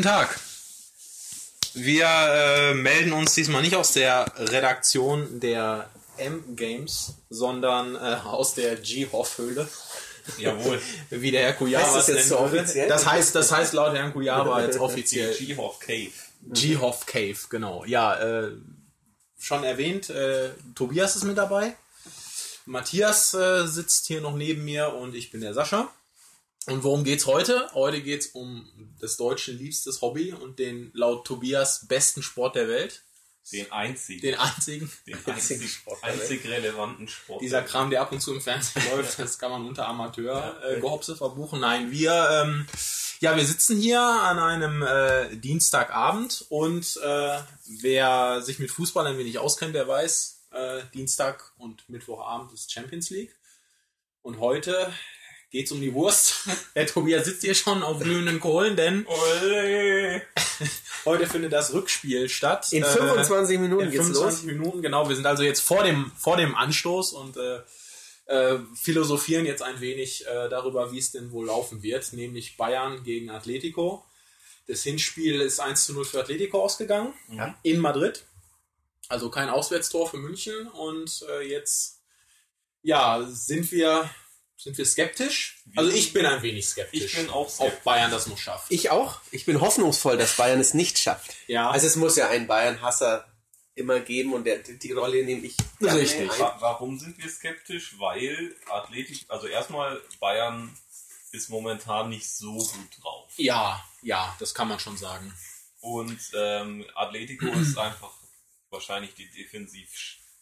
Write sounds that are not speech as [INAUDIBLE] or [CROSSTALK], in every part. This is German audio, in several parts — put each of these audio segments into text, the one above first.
Guten Tag. Wir äh, melden uns diesmal nicht aus der Redaktion der M-Games, sondern äh, aus der G-Hoff-Höhle. Jawohl. [LAUGHS] Wie der Herr Kujava Heißt das es jetzt so offiziell? Das heißt, das heißt laut Herrn Kujava [LAUGHS] jetzt offiziell G-Hoff Cave. G-Hoff Cave, genau. Ja, äh, schon erwähnt, äh, Tobias ist mit dabei. Matthias äh, sitzt hier noch neben mir und ich bin der Sascha. Und worum geht's heute? Heute geht's um des Deutschen liebstes Hobby und den laut Tobias besten Sport der Welt. Den einzigen. Den einzigen. den [LAUGHS] einzigen einzig, Sport der einzig relevanten Sport. Dieser Kram, der ab und zu im Fernsehen [LAUGHS] läuft, das kann man unter Amateur äh, Gehopse verbuchen. Nein, wir, ähm, ja, wir sitzen hier an einem äh, Dienstagabend und äh, wer sich mit Fußball ein wenig auskennt, der weiß, äh, Dienstag und Mittwochabend ist Champions League. Und heute geht's um die Wurst. [LAUGHS] Der Tobias sitzt hier schon auf glühenden Kohlen, denn Ole! heute findet das Rückspiel statt. In Äh, 25 Minuten in geht's 25 Minuten, genau. Wir sind also jetzt vor dem, vor dem Anstoß und äh, äh, philosophieren jetzt ein wenig äh, darüber, wie es denn wohl laufen wird, nämlich Bayern gegen Atletico. Das Hinspiel ist 1 zu 0 für Atletico ausgegangen, Ja. in Madrid. Also kein Auswärtstor für München und äh, jetzt ja, sind wir, sind wir skeptisch. Also ich bin ein wenig skeptisch. Ich bin auch skeptisch. Ob Bayern das noch schafft. Ich auch. Ich bin hoffnungsvoll, dass Bayern es nicht schafft. Ja. Also es muss ja einen Bayern-Hasser immer geben und der, die Rolle nehme ich Richtig. Warum sind wir skeptisch? Weil Athletik, also erstmal Bayern ist momentan nicht so gut drauf. ja, ja, das kann man schon sagen. Und ähm, Atletico ist einfach wahrscheinlich die defensiv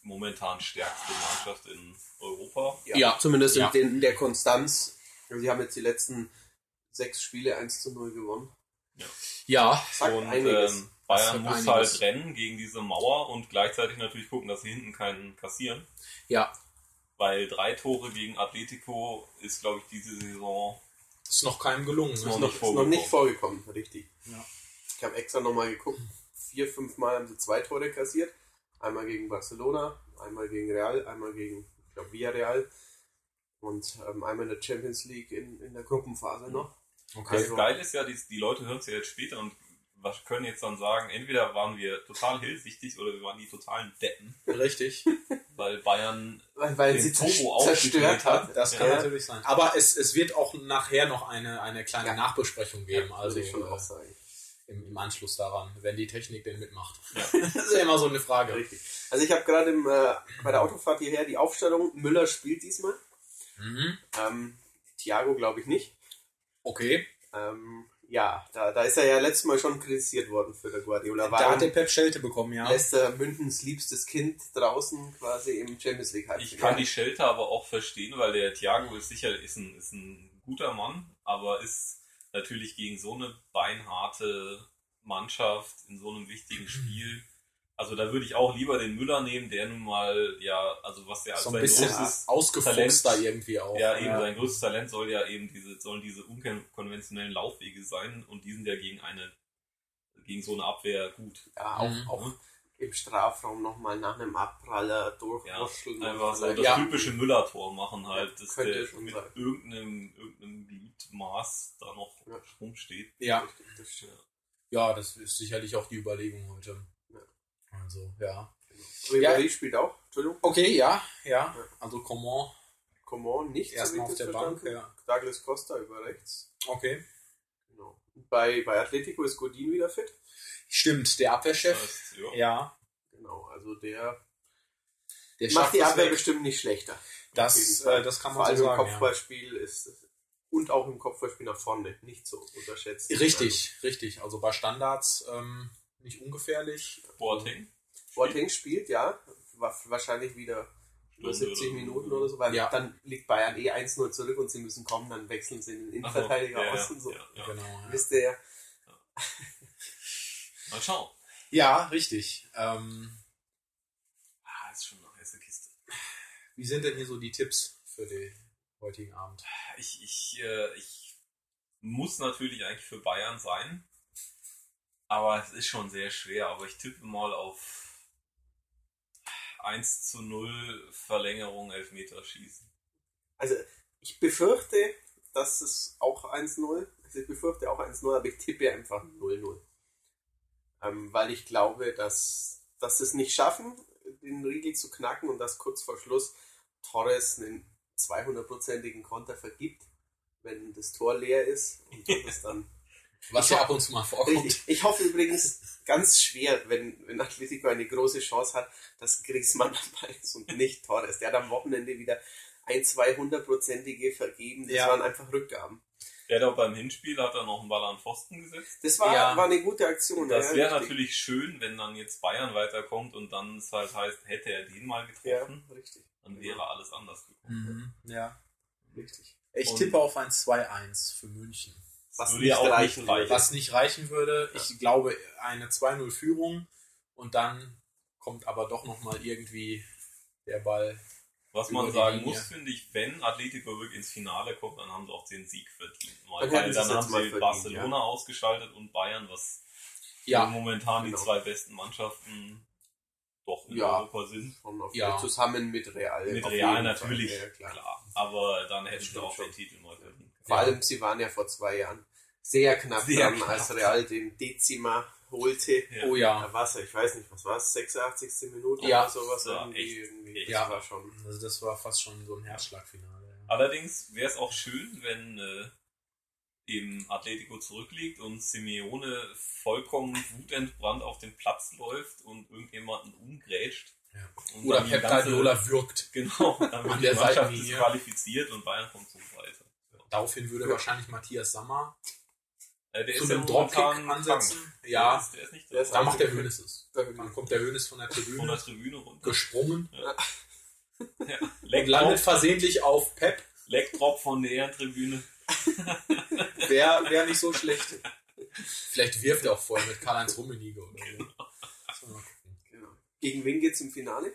momentan stärkste Mannschaft in Europa. Ja. Zumindest Ja. in, den, in der Konstanz. Sie haben jetzt die letzten sechs Spiele 1 zu 0 gewonnen. Ja, Sagt und einiges. ähm, Bayern sagt muss einiges. halt rennen gegen diese Mauer und gleichzeitig natürlich gucken, dass sie hinten keinen kassieren. ja, Weil drei Tore gegen Atletico ist, glaube ich, diese Saison. ist noch keinem gelungen. Ist ne? noch noch, nicht ist noch vorgekommen. nicht vorgekommen, richtig. Ja. Ich habe extra nochmal geguckt. Vier, fünf Mal haben sie zwei Tore kassiert. Einmal gegen Barcelona, einmal gegen Real, einmal gegen, ich glaube, Villarreal. Und ähm, einmal in der Champions League in, in der Gruppenphase noch. Okay. Das Geile ist ja, die, die Leute hören es ja jetzt später und was können jetzt dann sagen, entweder waren wir total hellsichtig oder wir waren die totalen Deppen, Richtig. [LAUGHS] weil Bayern Weil, weil Den sie Turbo zerstört hat. Das kann Ja. natürlich sein. Aber es, es wird auch nachher noch eine, eine kleine Ja. Nachbesprechung geben. Also also ich schon äh, auch sagen. Im, im Anschluss daran, wenn die Technik denn mitmacht. Ja. [LAUGHS] das ist ja immer so eine Frage. Richtig. Also ich habe gerade äh, bei der Autofahrt hierher die Aufstellung. Müller spielt diesmal. Mhm. Ähm, Thiago glaube ich nicht. Okay. Ähm, ja, da, da ist er ja letztes Mal schon kritisiert worden für der Guardiola. War Da hat der Pep Schelte bekommen, ja. lässt er Mündens liebstes Kind draußen quasi im Champions League Ich kann die Schelte aber auch verstehen, weil der Thiago ist sicher ist ein, ist ein guter Mann, aber ist natürlich gegen so eine beinharte Mannschaft in so einem wichtigen Spiel. Also da würde ich auch lieber den Müller nehmen, der nun mal, ja, also was ja so ein sein ausgefuchster Talent. irgendwie auch. ja eben sein größtes Talent soll ja eben diese, sollen diese unkonventionellen Laufwege sein und die sind ja gegen eine, gegen so eine Abwehr gut. Ja, auch, Mhm. auch im Strafraum nochmal nach einem Abpraller Ja, durchwurschteln. einfach so das Ja. typische Müller-Tor machen halt, dass könnte der schon mit sein. irgendeinem, irgendeinem Gliedmaß da noch Ja. rumsteht. Ja. Das stimmt. ja, das ist sicherlich auch die Überlegung heute. Ja. Also, ja. Ribéry Ja. spielt auch. Entschuldigung. Okay, ja, ja. Also Coman Coman nicht. erstmal auf der Bank, ja. Douglas Costa über rechts. Okay. Genau. Bei, bei Atletico ist Godin wieder fit. Stimmt, der Abwehrchef. Das, ja. Ja. Genau, also der Der macht die Abwehr weg. bestimmt nicht schlechter. Das, äh, das kann Vor man allem so im sagen. Ja. Kopfballspiel ist es und auch im Kopfballspiel nach vorne nicht so unterschätzt. Richtig, richtig. Also bei Standards ähm, nicht ungefährlich. Boateng. Also, Boateng spielt, ja, wa- wahrscheinlich wieder über Stunde 70 oder so. Minuten oder so, weil Ja. dann liegt Bayern eh 1-0 zurück und sie müssen kommen, dann wechseln sie in den Ach so, Innenverteidiger ja, aus und so. Ja, ja. Genau. Ja, Wisst ihr ja. Mal schauen. Ja richtig. Ähm, Ah, ist schon eine heiße Kiste. wie sind denn hier so die Tipps für den heutigen Abend? Ich, ich, äh, ich muss natürlich eigentlich für Bayern sein. Aber es ist schon sehr schwer. Aber ich tippe mal auf 1 zu 0 Verlängerung Elfmeterschießen. Also ich befürchte, dass es auch 1-0 Also ich befürchte auch 1-0, aber ich tippe einfach 0-0. Ähm, weil ich glaube, dass, dass sie es nicht schaffen, den Riegel zu knacken und dass kurz vor Schluss Torres einen 200-prozentigen Konter vergibt, wenn das Tor leer ist und das [LAUGHS] dann Was Ich ja ab und zu mal vorkommt. Richtig. Ich hoffe übrigens ganz schwer, wenn, wenn Atletico eine große Chance hat, dass Griezmann dabei ist und nicht Torres. Der hat am Wochenende wieder ein, zwei hundertprozentige vergeben. Das Ja. waren einfach Rückgaben. Der hat auch beim Hinspiel hat er noch einen Ball an den Pfosten gesetzt. Das war, Ja. war eine gute Aktion. Das ja, wäre natürlich schön, wenn dann jetzt Bayern weiterkommt und dann es halt heißt, hätte er den mal Ja, getroffen, richtig. dann wäre alles anders gekommen. Mhm, ja. richtig. Ich Und- tippe auf ein 2-1 für München. Was würde ja auch nicht reichen. würde. Was nicht reichen würde, ich glaube, eine 2-0-Führung und dann kommt aber doch nochmal irgendwie der Ball. Was man sagen muss, finde ich, wenn Atletico wirklich ins Finale kommt, dann haben sie auch den Sieg verdient. Mal, Dann weil dann es haben sie verdient, Barcelona ausgeschaltet und Bayern, was Ja, momentan genau. die zwei besten Mannschaften doch in Ja. Europa sind. Ja. Zusammen mit Real. Mit Real natürlich, Fall. Ja, klar. klar. Aber dann hätten sie auch schon. den Titel mal verdient. Vor Ja. allem, sie waren ja vor zwei Jahren sehr knapp Sehr dran, knapp. als Real den Dezima holte. Ja. oh ja. Da war es, ich weiß nicht, was war es, 86. Minute Ja. oder sowas Ja, irgendwie. echt, irgendwie. echt. Das Ja. war schon. Also das war fast schon so ein Herzschlagfinale. Allerdings wäre es auch schön, wenn äh, eben Atletico zurückliegt und Simeone vollkommen wutentbrannt auf den Platz läuft und irgendjemanden umgrätscht. Ja. Und Oder dann die Pep ganze- Guardiola wirkt. Genau, dann [LAUGHS] wird An die Mannschaft Seitenlinie. disqualifiziert und Bayern kommt so weiter. Daraufhin würde Ja. wahrscheinlich Matthias Sammer Äh, der zu ist ja einem Dropkick ansetzen. Der Ja, ist, der ist nicht Der ist da macht der Hönes es. Da- Dann kommt der Hönes von der von der Tribüne Tribüne runter. gesprungen Ja. und Leckdrop, landet versehentlich auf Pep. Leckdrop von der Ehrentribüne. Wäre wär nicht so schlecht. Vielleicht wirft er auch vorher mit Karl-Heinz Rummenigge oder so. Gucken. Genau. Gegen wen geht's im Finale?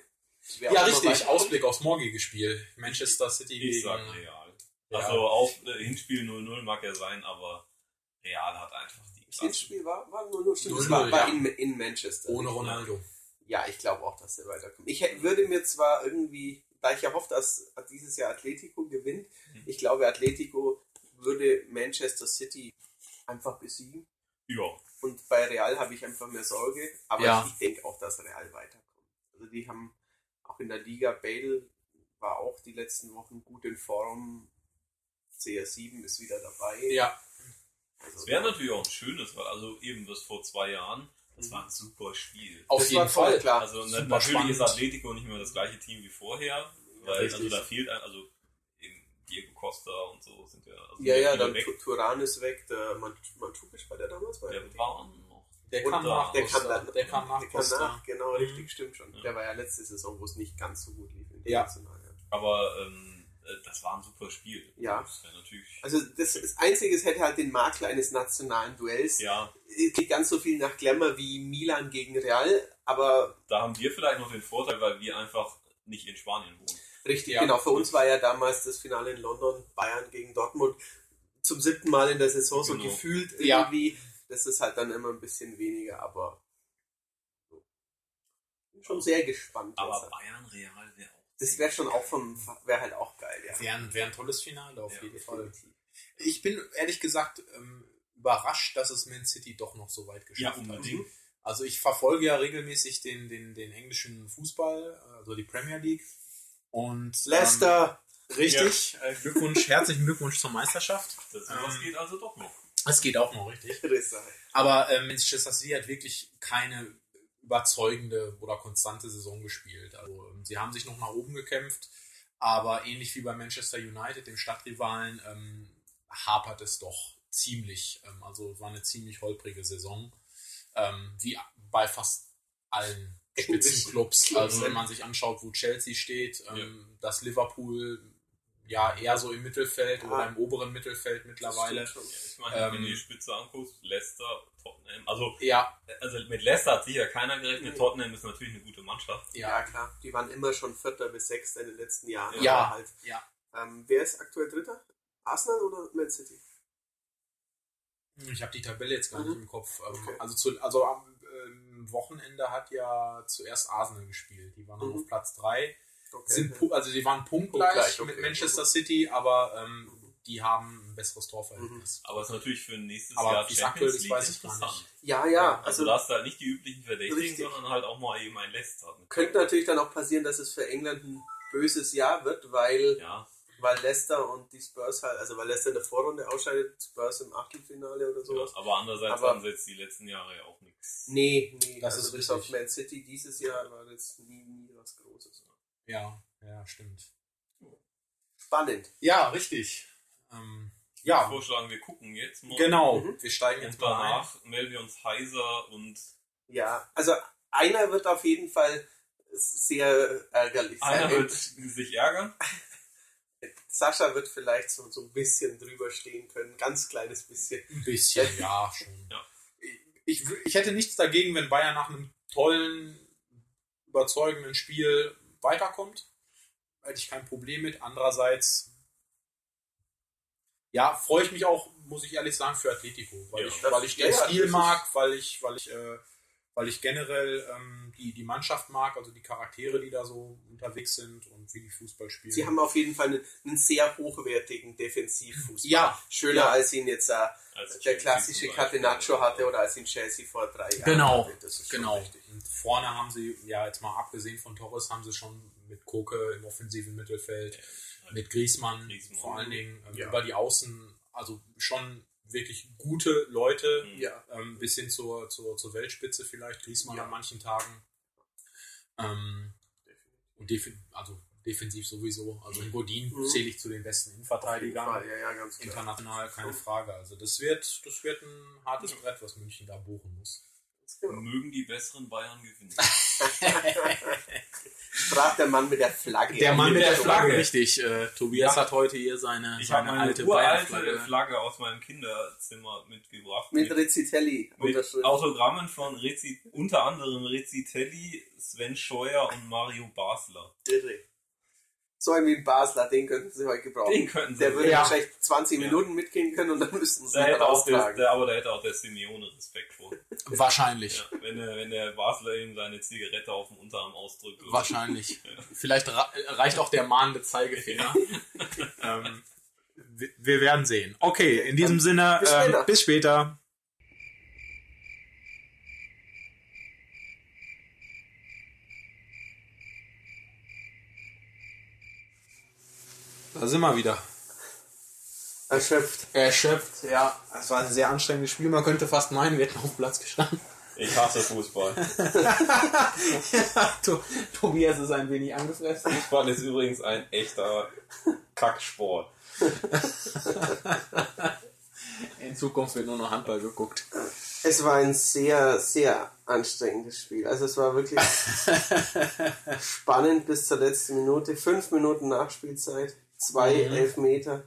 Ja, auch richtig. Ausblick aufs morgige Spiel. Manchester City Ich gegen sag Real. Ja. Also auf äh, Hinspiel 0-0 mag er sein, aber Real hat einfach die Das Klasse. Hinspiel war, war 0-0, stimmt. Das 0-0, war, war ja. in, in Manchester. ohne Ronaldo. Ja, ich glaube auch, dass er weiterkommt. Ich hätte, würde mir zwar irgendwie, da ich ja hoffe, dass dieses Jahr Atletico gewinnt, Mhm. ich glaube, Atletico würde Manchester City einfach besiegen. Ja, Und bei Real habe ich einfach mehr Sorge. Aber Ja. ich, ich denke auch, dass Real weiterkommt. Also die haben auch in der Liga, Bale war auch die letzten Wochen gut in Form. CR7 ist wieder dabei. Ja, Also, es wäre natürlich auch ein schönes, weil also eben das vor zwei Jahren, das war ein super Spiel. auf Das jeden war toll, Fall. klar. Also Super na, natürlich spannend. ist Atletico nicht mehr das gleiche Team wie vorher, weil richtig. also da fehlt ein, also eben Diego Costa und so sind ja also ja, ja, dann weg. Tu- Turan ist weg. Der Man- Mandzukic war der damals bei Der war noch. Der kam nach der Costa. kam dann, Der kam nach der kam nach, genau, Mhm. richtig, stimmt schon. Ja. Der war ja letzte Saison, wo es nicht ganz so gut lief. Ja. international, ja. Aber ähm, äh, das war ein super Spiel. Ja. Das. Also das, das Einzige, es hätte halt den Makel eines nationalen Duells. ja, Es geht ganz so viel nach Glamour wie Milan gegen Real, aber da haben wir vielleicht noch den Vorteil, weil wir einfach nicht in Spanien wohnen. richtig, Ja. genau. Für uns war ja damals das Finale in London, Bayern gegen Dortmund, zum siebten Mal in der Saison so Genau. gefühlt Ja. irgendwie. Das ist halt dann immer ein bisschen weniger, aber schon sehr gespannt. Aber. Bayern Real wäre auch. Das wäre schon auch vom, wäre halt auch geil, ja. Wäre ein, wär ein tolles Finale auf Ja, jeden Fall. Definitiv. Ich bin ehrlich gesagt ähm, überrascht, dass es Man City doch noch so weit Ja, geschafft hat. unbedingt. Also ich verfolge ja regelmäßig den, den, den englischen Fußball, also die Premier League. Und Leicester, Ähm, richtig, äh, Glückwunsch, herzlichen Glückwunsch zur Meisterschaft. Das sowas Ähm, geht also doch noch. Das geht auch noch richtig. [LAUGHS] Aber ähm, Manchester City hat wirklich keine überzeugende oder konstante Saison gespielt. Also ähm, sie haben sich noch nach oben gekämpft, aber ähnlich wie bei Manchester United, dem Stadtrivalen, ähm, hapert es doch ziemlich. Ähm, also es war eine ziemlich holprige Saison, ähm, wie bei fast allen Spitzenclubs. Also wenn man sich anschaut, wo Chelsea steht, ähm, dass Liverpool ja eher so im Mittelfeld Ja. oder im oberen Mittelfeld mittlerweile. Schon. Ja, ich meine, Ähm, wenn du die Spitze anguckst, Leicester, Tottenham, also, Ja, also mit Leicester hat sicher keiner gerechnet. Nee. Tottenham ist natürlich eine gute Mannschaft. Ja, klar. Die waren immer schon Vierter bis Sechster in den letzten Jahren. Ja. Halt, ja. ähm, wer ist aktuell Dritter? Arsenal oder Man City? Ich habe die Tabelle jetzt gar Mhm. nicht im Kopf. Ähm, Okay. Also, zu, also am ähm, Wochenende hat ja zuerst Arsenal gespielt. Die waren dann Mhm. auf Platz 3. Okay. Sind, also die waren punktgleich, Punktgleich, okay. mit Manchester Mhm. City, aber ähm, die haben ein besseres Torverhältnis. Aber es ist natürlich für nächstes Aber Jahr Champions ist, League weiß ich gar interessant. nicht. Ja, ja. Also, Also du hast halt nicht die üblichen Verdächtigen, Richtig. sondern halt auch mal eben ein Leicester. könnte natürlich dann auch passieren, dass es für England ein böses Jahr wird, weil, Ja, weil Leicester und die Spurs halt, also weil Leicester in der Vorrunde ausscheidet, Spurs im Achtelfinale oder ja, sowas. aber andererseits Aber- haben sie jetzt die letzten Jahre ja auch nichts. Nee, nee, Das also ist bis richtig. auf Man City dieses Jahr war das nie. Ja, ja, stimmt. Spannend. Ja, richtig. Ähm, Ich würde ja, vorschlagen, wir gucken jetzt mal. genau. Mhm. Wir steigen jetzt mal ein. danach melden wir uns heiser und Ja, also einer wird auf jeden Fall sehr ärgerlich einer sein. wird sich ärgern. [LAUGHS] Sascha wird vielleicht so, so ein bisschen drüber stehen können, ganz kleines bisschen. Ein bisschen, ja, schon. [LAUGHS] Ja. Ich, ich hätte nichts dagegen, wenn Bayern nach einem tollen, überzeugenden Spiel weiterkommt. Hätte ich kein Problem mit. Andererseits, ja, freue ich mich auch, muss ich ehrlich sagen, für Atletico, weil Ja, ich, weil ich den ja, Stil mag, weil ich, weil ich, äh, weil ich generell ähm, die, die Mannschaft mag, also die Charaktere, die da so unterwegs sind und wie die Fußball spielen. Sie haben auf jeden Fall einen, einen sehr hochwertigen Defensivfußball. Ja, Schöner ja. als ihn jetzt äh, Als der Chelsea klassische. Catenaccio hatte oder als ihn Chelsea vor drei Jahren Genau, hatte. Das ist Genau. richtig. Und vorne haben sie, ja, jetzt mal abgesehen von Torres, haben sie schon mit Koke im offensiven Mittelfeld, mit Griezmann, Griezmann. vor allen Dingen ähm, Ja. über die Außen, also schon wirklich gute Leute, Mhm. Ja, ähm, bis hin zur, zur, zur Weltspitze vielleicht, Griezmann Ja. an manchen Tagen. Ähm, und defi also defensiv sowieso. Also in Godin Mhm. zähle ich zu den besten Innenverteidigern. Ja, ja, ganz klar. International, keine Frage. Also das wird, das wird ein hartes Brett, was München da bohren muss. Genau. Mögen die besseren Bayern gewinnen. [LAUGHS] [LAUGHS] Sprach der Mann mit der Flagge. Der Mann mit der Flagge. Flagge, richtig. Äh, Tobias Ja. hat heute hier seine, Ich seine meine alte Bayern-Flagge. Flagge aus meinem Kinderzimmer mitgebracht. Mit Recitelli. mit Unterschrift. Autogrammen von Rezi unter anderem Rezitelli, Sven Scheuer und Mario Basler. Irre. So ein wie ein Basler, den könnten sie heute gebrauchen. Den könnten sie. der würde Ja. wahrscheinlich 20 Ja. Minuten mitgehen können und dann müssten sie da ihn hätte auch der, aber da hätte auch der Simeone Respekt vor. Wahrscheinlich. Ja, wenn, der, wenn der Basler ihm seine Zigarette auf dem Unterarm ausdrückt. oder- Wahrscheinlich. [LAUGHS] Vielleicht reicht auch der mahnende Zeigefinger. [LAUGHS] ähm, wir, wir werden sehen. Okay, in diesem Sinne, Bis ähm, später. bis später. Da sind wir wieder. Erschöpft. Erschöpft, ja. Es war ein sehr anstrengendes Spiel. Man könnte fast meinen, wir hätten auf dem Platz gestanden. Ich hasse Fußball. [LAUGHS] To- Tobias ist ein wenig angefressen. Fußball ist übrigens ein echter Kacksport. In Zukunft wird nur noch Handball geguckt. Es war ein sehr, sehr anstrengendes Spiel. Also es war wirklich [LAUGHS] spannend bis zur letzten Minute. Fünf Minuten Nachspielzeit, zwei Mhm. Elfmeter,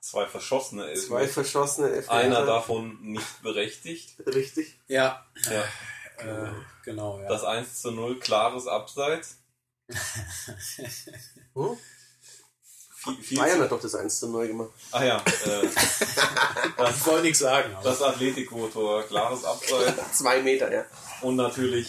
Zwei verschossene zwei Elfmeter. verschossene Elfmeter. Einer davon nicht berechtigt. Richtig. Ja, Ja. äh, genau, ja. Das 1 zu 0 klares Abseits. [LAUGHS] Viel, viel Bayern zu, hat doch das 1 zu 0 gemacht. ah ja, äh, [LAUGHS] ich wollte nichts sagen. Aber das Atletico-Tor, klares Abseits. [LAUGHS] Zwei Meter, ja. Und natürlich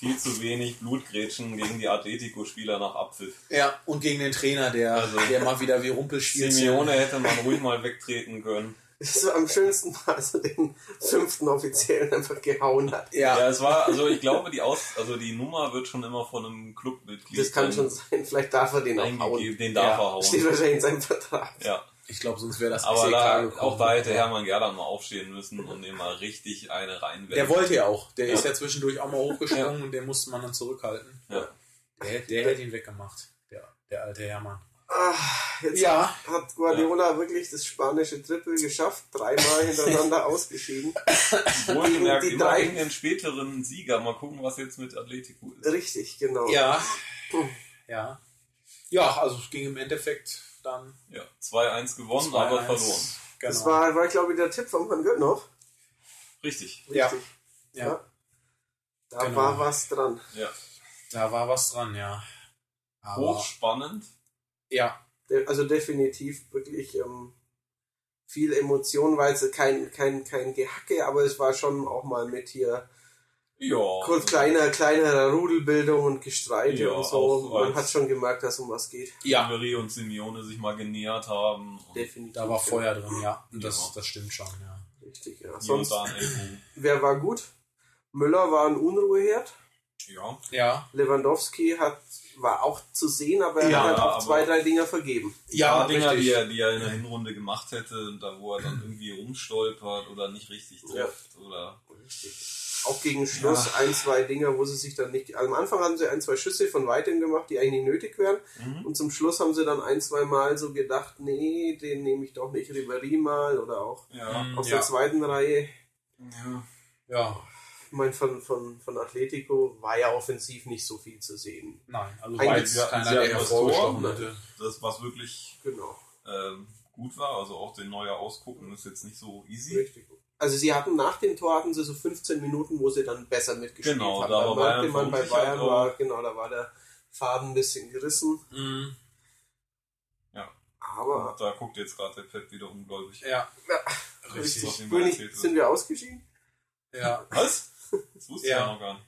viel zu wenig Blutgrätschen gegen die Atletico-Spieler nach Abpfiff. ja, und gegen den Trainer, der, Also- der mal wieder wie Rumpel spielt. Simeone hätte man ruhig mal wegtreten können. Das war am schönsten Mal, [LAUGHS] als er den fünften Offiziellen einfach gehauen hat. Ja, Ja, es war, also ich glaube, die Aus, also die Nummer wird schon immer von einem Clubmitglied Das kann schon sein. Vielleicht darf er den auch hauen. eingegeben. Den darf Ja. er Steht hauen. wahrscheinlich in seinem Vertrag. Ja, ich glaube, sonst wäre das aber SEK da, gekommen. auch da hätte Hermann Gerland mal aufstehen müssen und ihm mal richtig eine reinwerfen. Der wollte ja auch. Der Ja. ist ja zwischendurch auch mal [LAUGHS] hochgesprungen und den musste man dann zurückhalten. Ja. Der, der hätte ihn weggemacht. Der, der alte Hermann. Ah, jetzt Ja. hat Guardiola wirklich das spanische Triple geschafft. Dreimal hintereinander [LAUGHS] ausgeschieden. Wohlgemerkt Die drei- gegen den späteren Sieger. Mal gucken, was jetzt mit Atletico ist. Richtig, genau. Ja. Ja. Ja, also es ging im Endeffekt dann Ja, 2-1 gewonnen, 2-1. aber verloren. Genau. Das war, war glaube ich, der Tipp von Herrn Göttnow. Richtig. Ja. Richtig. ja. Da Genau. war was dran. Ja. Da war was dran, ja. Aber, Hochspannend. ja. Also definitiv wirklich ähm, viel Emotion, weil es kein, kein, kein Gehacke, aber es war schon auch mal mit hier Ja. Kurz kleiner, kleinere Rudelbildung und Gestreite Ja, und so. Man hat schon gemerkt, dass um was geht. Ja, Emery und Simeone sich mal genähert haben. Und Definitiv. da war Feuer drin, ja. Ja. Das, das stimmt schon, ja. Richtig, ja. Sonst, [CLEARS THROAT] wer war gut? Müller war ein Unruheherd. Ja. Ja, Lewandowski hat, war auch zu sehen, aber er Ja, hat halt auch zwei, drei Dinger vergeben. ja, Ja, Dinger, die er, die er in der Hinrunde gemacht hätte, da wo er dann irgendwie rumstolpert oder nicht richtig Ja. trifft oder Richtig. Auch gegen Schluss ein, zwei Dinger, wo sie sich dann nicht. Also am Anfang haben sie ein, zwei Schüsse von weitem gemacht, die eigentlich nicht nötig wären. Mhm. Und zum Schluss haben sie dann ein, zwei Mal so gedacht, nee, den nehme ich doch nicht. Ribéry mal oder auch ja. Mhm. aus Ja. der zweiten Reihe. ja. Ja, Ich meine, von, von, von Atletico war ja offensiv nicht so viel zu sehen. nein, also Eigentlich war jetzt hatten keiner, ja der das hervorgestochen Tor, hätte. Das, was wirklich Genau. ähm, gut war, also auch den neuer ausgucken, ist jetzt nicht so easy. Richtig. Also sie hatten nach dem Tor hatten sie so 15 Minuten, wo sie dann besser mitgespielt Genau, haben. da war Bayern man bei Bayern auch. war, genau, da war der Faden ein bisschen gerissen. Mhm. Ja. Aber Und da guckt jetzt gerade der Pep wieder ungläubig. Ja, ist richtig. erzählt wird. sind wir ausgeschieden? Ja, Was? Das wusste ich Ja. ja noch gar nicht.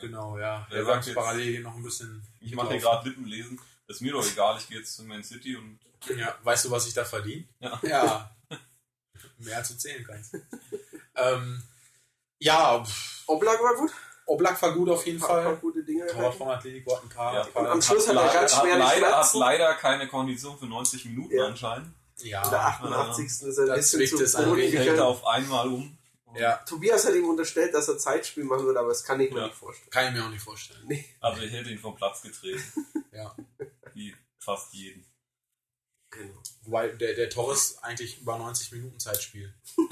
genau, ja. Wer Der sagt sagt jetzt- parallel hier noch ein bisschen. Ich mache hier gerade Lippenlesen. Das ist mir doch egal, ich gehe jetzt zu Man City und Ja, weißt du, was ich da verdiene? Ja. Ja. [LAUGHS] Mehr als du zählen kannst. [LAUGHS] ähm, ja, Oblak war gut. Oblak war gut auf jeden Ein paar, paar Fall. gute Dinge. Torwart gehalten. von Atletico hat ein paar. Ja, paar am Schluss hat er ganz schwer leider, hat leider keine Kondition für 90 Minuten Ja. anscheinend. ja, In der 88. ist er Da ein bisschen zu ein Boden er auf einmal um. ja, Tobias hat ihm unterstellt, dass er Zeitspiel machen würde, aber das kann ich mir Ja. nicht vorstellen. kann ich mir auch nicht vorstellen. Nee. Also ich hätte ihn vom Platz getreten. [LAUGHS] Ja. Wie fast jeden. Genau. Wobei der, der Torres eigentlich über 90 Minuten Zeit spielt. [LAUGHS]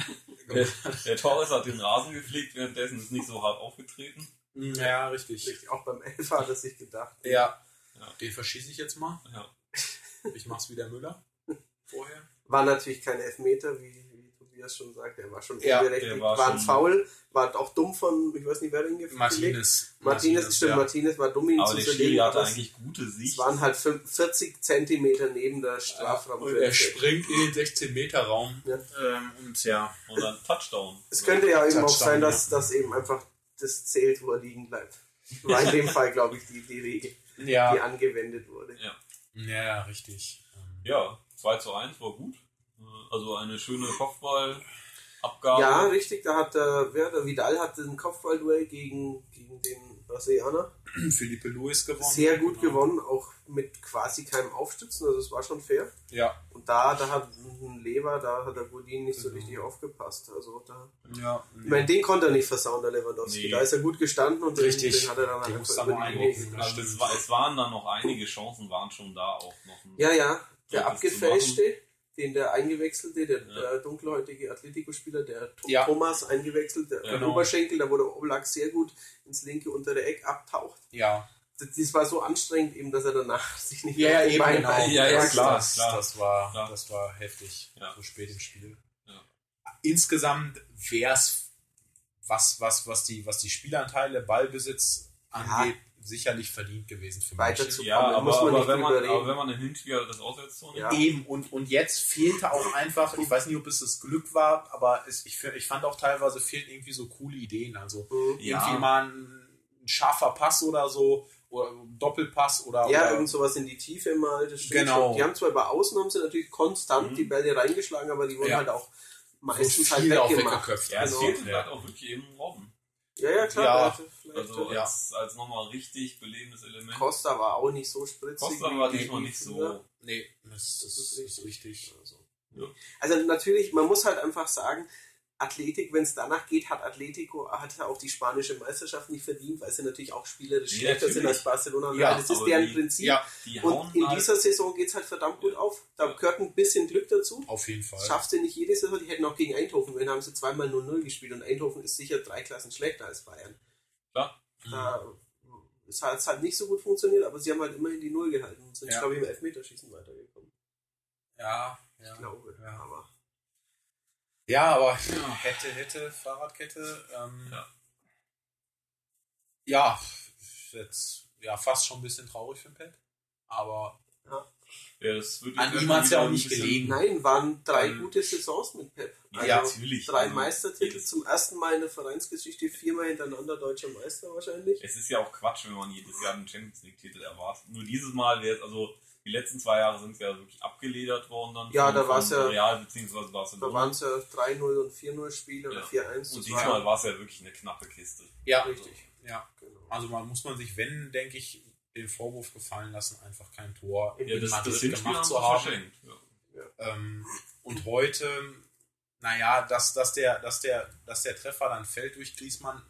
Der, der Torres hat den Rasen gepflegt, währenddessen ist nicht so hart aufgetreten. ja, richtig. Richtig, Auch beim Elfer hat er sich gedacht. Ja. Ja. Den verschieße ich jetzt mal. Ja. Ich mach's wie der Müller. [LAUGHS] Vorher. War natürlich kein Elfmeter, wie, wie Tobias schon sagt. Er war schon Ja, unberechtigt. der war War, schon- Foul. War auch dumm von, ich weiß nicht, wer den gelegt Martinez. Martinez, stimmt, ja. Martinez war dumm, ihn Aber zu der verlegen. Aber es- eigentlich gute Es Sicht. waren halt fünf- 40 Zentimeter neben der Und er Strafraumgrenze. springt in den 16-Meter-Raum. Ja. Ähm, und ja. Und dann Touchdown. Es könnte ja eben auch sein, dass ja. das eben einfach das zählt, wo er liegen bleibt. War in dem [LAUGHS] Fall, glaube ich, die, die Regel, die Ja. angewendet wurde. Ja. Ja, richtig. Ja, 2 zu 1 war gut. Äh, Also eine schöne Kopfballabgabe. Ja, richtig, da hat der, wer, der Vidal hatte ein Kopfballduell gegen, gegen den Brasilianer. [CLEARS THROAT] Philippe Luis gewonnen. Sehr gut Genau. gewonnen, auch mit quasi keinem Aufstützen, also es war schon fair. Ja. Und da, da hat ein Lever, da hat der Godin nicht so Genau. richtig aufgepasst. Also da, Ja. ich meine, den konnte er nicht versauen, der Lewandowski. Nee. Da ist er gut gestanden und den- Richtig. den hat er dann Den einfach er über die. Linie. Also es, war, es waren dann noch einige Chancen, waren schon da auch noch. Ein, Ja, ja, der abgefälschte, den der eingewechselte, der, Ja. der dunkelhäutige Atletico-Spieler, der Ja. Thomas eingewechselt, der der Oberschenkel, da der Oblak sehr gut ins linke untere Eck abtaucht. Ja. Das, das war so anstrengend eben, dass er danach [LAUGHS] sich nicht mehr ja, eben Beine genau. Ja, ja, das, klar, das, klar. das war, Klar. das war heftig. Ja. So spät im Spiel. Ja. Insgesamt wäre es, was, was, was, die, was die Spielanteile, Ballbesitz angeht, sicherlich verdient gewesen für Weiter München. zu- ja, aber, muss man aber, nicht wenn man, aber wenn man im Hinspiel das Auswärtstor Ja. Eben, und, und jetzt fehlte auch einfach, ich weiß nicht, ob es das Glück war, aber es, ich, ich fand auch teilweise fehlten irgendwie so coole Ideen. Also Mhm. Ja. irgendwie mal ein, ein scharfer Pass oder so, oder ein Doppelpass oder. Ja, oder irgend sowas in die Tiefe mal, das stimmt Genau. schon. Die haben zwar bei Außen haben sie natürlich konstant Mhm. die Bälle reingeschlagen, aber die wurden Ja. halt auch so meistens halt auch weggemacht. weggeköpft. ja, es Genau. fehlte Ja. halt auch wirklich eben Robben. Ja, ja, klar. Ja. also vielleicht, Also Ja. als, als nochmal richtig belebendes Element. Costa war auch nicht so spritzig. Costa war die- diesmal die nicht so. Nee, das, das ist, ist richtig. Also. Ja. also natürlich, man muss halt einfach sagen, Athletik, wenn es danach geht, hat Atletico hat auch die spanische Meisterschaft nicht verdient, weil sie natürlich auch spielerisch Nee, schlechter sind als Barcelona. Ja, das ist deren die- Prinzip. Ja, Die Und in dieser Saison geht es halt verdammt gut auf. Da gehört ein bisschen Glück dazu. auf jeden Fall. Schaffst du nicht jede Saison. Die hätten auch gegen Eindhoven, wenn haben sie zweimal 0-0 gespielt und Eindhoven ist sicher drei Klassen schlechter als Bayern. klar, Da es hat es halt nicht so gut funktioniert, aber sie haben halt immerhin die Null gehalten und sind, Ja. glaube ich, im Elfmeterschießen weitergekommen. Ja, ja. Ich glaube. Ja. Aber Ja, aber hätte, hätte, Fahrradkette. Ähm, Ja. ja, jetzt ja fast schon ein bisschen traurig für den Pep. Aber Ja. Ja, das wird An ihm hat's ja wieder auch nicht gelegen. Nein, waren drei Ähm, gute Saisons mit Pep. Ja, Ja, natürlich. Drei Also, Meistertitel zum ersten Mal in der Vereinsgeschichte, viermal hintereinander deutscher Meister wahrscheinlich. Es ist ja auch Quatsch, wenn man jedes Jahr einen Champions League-Titel erwartet. Nur dieses Mal wäre es, also die letzten zwei Jahre sind ja wirklich abgeledert worden dann. Ja, da war's von ja- Real. Da Barcelona. waren es ja 3-0 und 4-0 Spiele oder Ja. 4-1. Und diesmal war war es ja wirklich eine knappe Kiste. Ja, richtig. Ja. Genau. Also man muss man sich, wenn, denke ich, den Vorwurf gefallen lassen, einfach kein Tor Ja, in das, Madrid das gemacht haben zu haben. Ja. Ähm, und heute, naja, dass, dass, der, dass, der, dass der Treffer dann fällt durch Griezmann,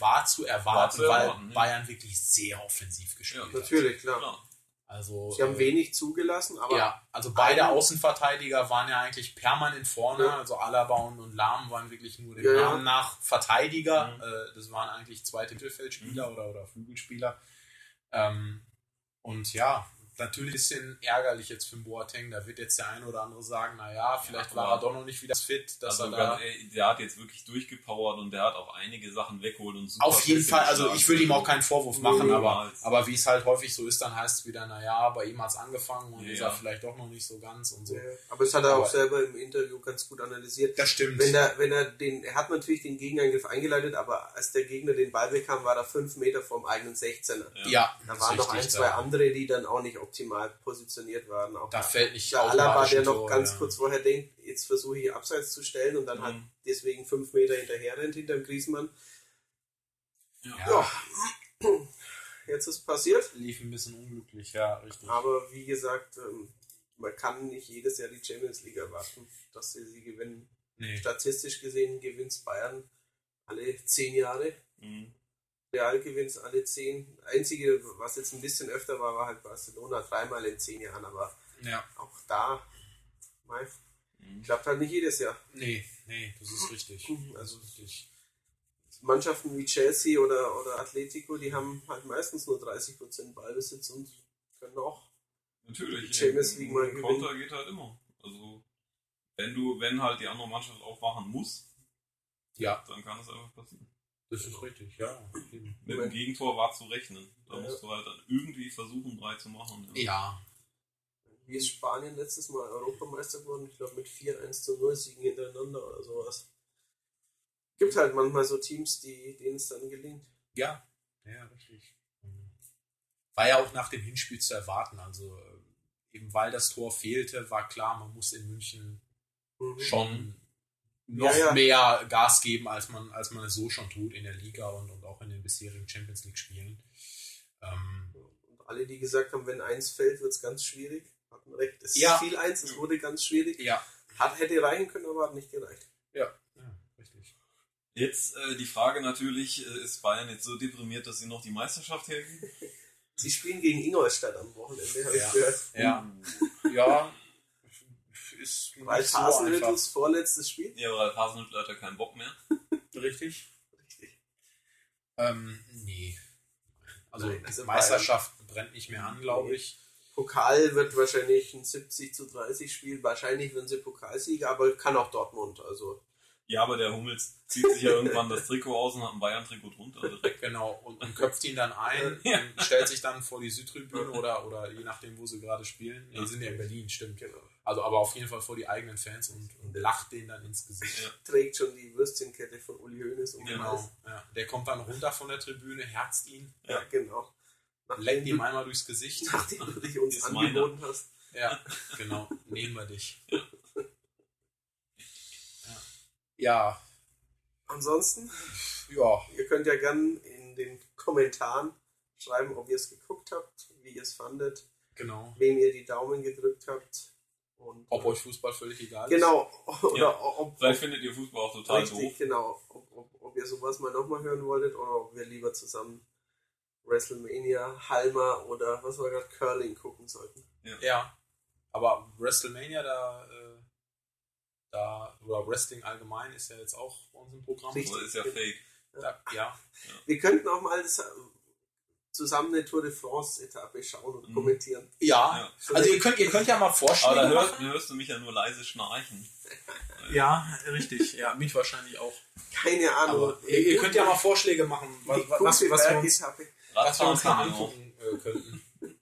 war zu erwarten, War zu weil erwarten, ja. Bayern wirklich sehr offensiv gespielt Ja, hat. Natürlich, klar. Also, Sie haben äh, wenig zugelassen, aber ja, also beide ein- Außenverteidiger waren ja eigentlich permanent vorne. Ja. Also Alaba und, und Lahm waren wirklich nur dem Ja, ja. Namen nach Verteidiger. Mhm. Äh, das waren eigentlich zweite Mittelfeldspieler oder, oder Flügelspieler. Ähm, und ja, natürlich ein bisschen ärgerlich jetzt für den Boateng. Da wird jetzt der eine oder andere sagen, naja, vielleicht Ja, war er doch noch nicht wieder fit, dass Also er da... ganz ehrlich, der hat jetzt wirklich durchgepowert und der hat auch einige Sachen weggeholt und super Auf jeden Fall, also ich will ihm auch keinen Vorwurf machen, aber, aber wie es halt häufig so ist, dann heißt es wieder, naja, bei ihm hat es angefangen und Ja, ist ja. er vielleicht doch noch nicht so ganz und so. Ja, aber es hat er Aber- auch selber im Interview ganz gut analysiert. Das stimmt. Wenn er, wenn er den, er hat natürlich den Gegenangriff eingeleitet, aber als der Gegner den Ball bekam, war er fünf Meter vom eigenen 16er. ja, Da waren noch ein, zwei da- andere, die dann auch nicht optimal positioniert waren. Auch Da fällt nicht der Alaba, der noch Tor, ganz ja. kurz vorher denkt, jetzt versuche ich abseits zu stellen und dann Mhm. halt deswegen fünf Meter hinterher rennt hinterm Griesmann. Ja, Ja, jetzt ist passiert. lief ein bisschen unglücklich, ja, richtig. Aber wie gesagt, ähm, man kann nicht jedes Jahr die Champions League erwarten, dass sie sie gewinnen. Nee. Statistisch gesehen gewinnt Bayern alle zehn Jahre. Mhm. Real gewinnt alle zehn. Einzige, was jetzt ein bisschen öfter war, war halt Barcelona dreimal in zehn Jahren, aber Ja, auch da mei, Mhm. klappt halt nicht jedes Jahr. nee, nee, das ist richtig. Das also- ist richtig. Mannschaften wie Chelsea oder, oder Atletico, die haben halt meistens nur 30% Ballbesitz und können auch. Natürlich. Die Champions League mal gewinnen. Konter geht halt immer. Also wenn du, wenn halt die andere Mannschaft aufwachen muss, Ja, dann kann es einfach passieren. Das ist richtig, ja. Mit dem. Gegentor war zu rechnen. Da Ja. musst du halt dann irgendwie versuchen, drei zu machen. Ja, Wie ist Spanien letztes Mal Europameister geworden? Ich glaube mit 4-1 zu 0 Siegen hintereinander oder sowas. Gibt halt manchmal so Teams, die, denen es dann gelingt. ja, ja, richtig. War ja auch nach dem Hinspiel zu erwarten. Also äh, eben weil das Tor fehlte, war klar, man muss in München Mhm. schon noch Ja, ja. mehr Gas geben, als man, als man es so schon tut in der Liga und, und auch in den bisherigen Champions League Spielen. Ähm, Und alle, die gesagt haben, wenn eins fällt, wird es ganz schwierig, hatten recht. Es Ja. ist viel eins, es wurde ganz schwierig. ja, Hat, hätte reichen können, aber hat nicht gereicht. ja, ja, richtig. Jetzt äh, die Frage natürlich, äh, ist Bayern jetzt so deprimiert, dass sie noch die Meisterschaft hergeben? [LAUGHS] Sie spielen gegen Ingolstadt am Wochenende, habe Ja. ich gehört. Ja, ja, ist Weil nicht so Hasenhüttels vorletztes Spiel. Ja, weil Hasenhüttl hat ja keinen Bock mehr. [LAUGHS] Richtig? Richtig. Ähm, nee. Also, Nein, also Meisterschaft brennt nicht mehr an, glaube ich. Pokal wird wahrscheinlich ein 70 zu 30 Spiel. Wahrscheinlich werden sie Pokalsieger, aber kann auch Dortmund. Also Ja, aber der Hummels zieht sich ja irgendwann das Trikot aus und hat ein Bayern-Trikot drunter. direkt. [LAUGHS] Genau, und, und köpft ihn dann ein, [LAUGHS] Ja. und stellt sich dann vor die Südtribüne oder, oder je nachdem, wo sie gerade spielen. Nee, die sind ja in Berlin, stimmt. genau. Also, aber auf jeden Fall vor die eigenen Fans und, und lacht denen dann ins Gesicht. Ja. Trägt schon die Würstchenkette von Uli Hoeneß um Genau. Ja. Der kommt dann runter von der Tribüne, herzt ihn, Ja, genau. leckt Nachdem ihm einmal durchs Gesicht. nachdem du dich uns angeboten hast. Ja, genau. Nehmen wir dich. Ja. Ja, Ansonsten, ja, ihr könnt ja gern in den Kommentaren schreiben, ob ihr es geguckt habt, wie ihr es fandet, genau. wem ihr die Daumen gedrückt habt. Und Ob euch Fußball völlig egal ist. Genau. [LAUGHS] Oder Ja. ob, Vielleicht findet ihr Fußball auch total Richtig, doof. genau. Ob, ob, ob ihr sowas mal nochmal hören wolltet oder ob wir lieber zusammen WrestleMania, Halma oder was war gerade Curling gucken sollten. Ja. Aber WrestleMania, da, äh, da, oder Wrestling allgemein ist ja jetzt auch bei uns im Programm. Richtig. Das ist ja fake. Da, ja, Wir könnten auch mal das, äh, zusammen eine Tour de France-Etappe schauen und Mhm. kommentieren. ja. Ja. Also ihr könnt, ihr könnt ja mal Aber Vorschläge da hörst, hörst du mich ja nur leise schnarchen. [LAUGHS] Ja, richtig. Ja, mich wahrscheinlich auch. Keine Ahnung. Aber ihr, ihr könnt ja mal Vorschläge machen, was, was, was, wir uns, was wir uns mal ich auch. angucken äh, könnten. [LAUGHS]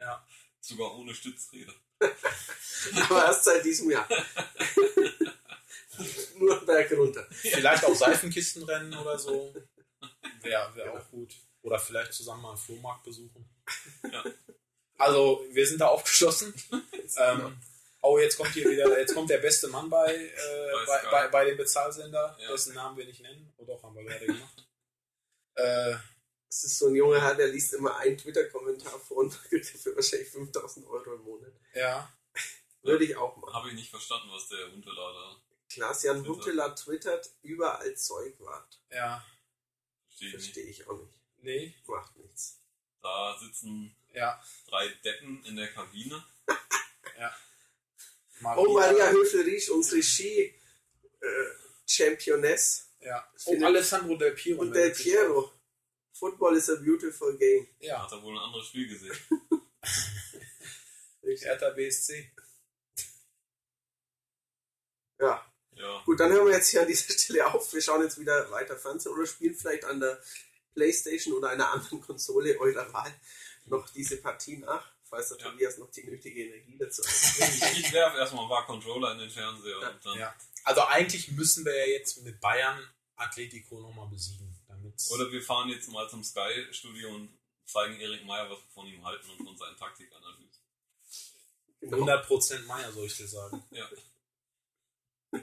Ja. Sogar ohne Stützräder. [LAUGHS] Aber erst seit diesem Jahr. Nur Berg runter. Vielleicht auch Seifenkistenrennen oder so. Wäre wär auch gut. Oder vielleicht zusammen mal einen Flohmarkt besuchen. Ja. Also, wir sind da aufgeschlossen. [LAUGHS] Ähm, oh, jetzt kommt hier wieder, jetzt kommt der beste Mann bei, äh, Bei bei, bei, dem Bezahlsender, Ja. dessen Namen wir nicht nennen. Oh doch, haben wir gerade gemacht. äh, Das ist so ein junger Herr, der liest immer einen Twitter-Kommentar vor und kriegt dafür wahrscheinlich 5000 Euro im Monat. ja. Würde ich auch machen. Habe ich nicht verstanden, was der Unterlader Klaas-Jan. Huntelaar twittert, überall Zeug wart. Ja. verstehe ich nicht. Verstehe ich auch nicht. Nee. Macht nichts. Da sitzen Ja. drei Deppen in der Kabine. [LAUGHS] Ja. Oh, Maria Höfel-Riesch, unsere Ski-Championess. Ja. Oh, Alessandro Del Piero. Und Del Piero. Football is a beautiful game. Ja. Hat er wohl ein anderes Spiel gesehen. [LAUGHS] [LAUGHS] Hertha BSC. Ja, Ja. gut, dann hören wir jetzt hier an dieser Stelle auf. Wir schauen jetzt wieder weiter Fernsehen oder spielen vielleicht an der Playstation oder einer anderen Konsole eurer Wahl noch diese Partie nach, falls der Ja. Tobias noch die nötige Energie dazu hat. [LAUGHS] Ich werfe erstmal ein paar Controller in den Fernseher Ja. und dann. Ja. Also eigentlich müssen wir ja jetzt mit Bayern Atletico nochmal besiegen. Damit Oder wir fahren jetzt mal zum Sky-Studio und zeigen Erik Meyer, was wir von ihm halten und von seinen Taktikanalysen. Genau. 100% Meier, soll ich dir sagen. [LAUGHS] Ja. [LAUGHS]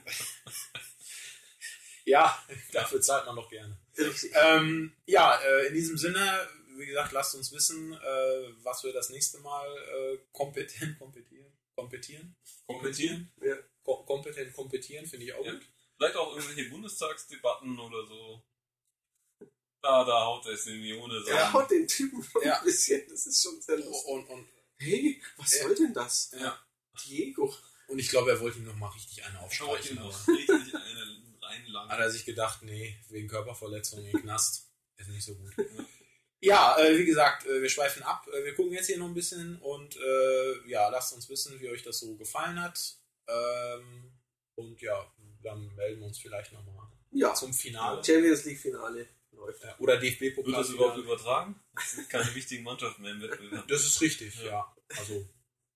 Ja, dafür zahlt man doch gerne. Richtig. Ähm, ja, äh, in diesem Sinne, wie gesagt, lasst uns wissen, äh, was wir das nächste Mal äh, kompetent kompetieren. Kompetieren? Kompetieren? Ja. Ko kompetent kompetieren, finde ich auch Ja. gut. Vielleicht auch irgendwelche Bundestagsdebatten oder so. Da, da haut der Simeone sein. Er haut den Typen schon Ja. ein bisschen. Das ist schon sehr lustig. Und, und, Hey, was soll denn das? ja. Diego. und ich glaube, er wollte ihm nochmal richtig eine ihm noch richtig eine reinlangen. Hat er sich gedacht, nee, wegen Körperverletzung im Knast [LAUGHS] ist nicht so gut. Ja, äh, wie gesagt, äh, wir schweifen ab. Äh, wir gucken jetzt hier noch ein bisschen und äh, ja, lasst uns wissen, wie euch das so gefallen hat. Ähm, und ja, dann melden wir uns vielleicht nochmal Ja, zum Finale. Champions League Finale läuft. Ja, oder Wird DFB-Pokal. das überhaupt übertragen? Es sind keine wichtigen Mannschaften mehr im Wettbewerb. Das ist richtig, ja. Ja. Also,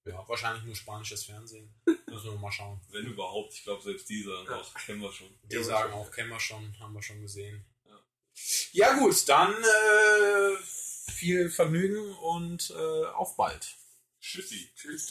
ja, wahrscheinlich nur spanisches Fernsehen. [LAUGHS] Müssen wir mal schauen. Wenn überhaupt. Ich glaube, selbst dieser noch kennen wir schon. Die Ja, sagen auch, kennen wir schon, haben wir schon gesehen. Ja. Ja, gut, dann äh, viel Vergnügen und äh, auf bald. Tschüssi. Tschüss.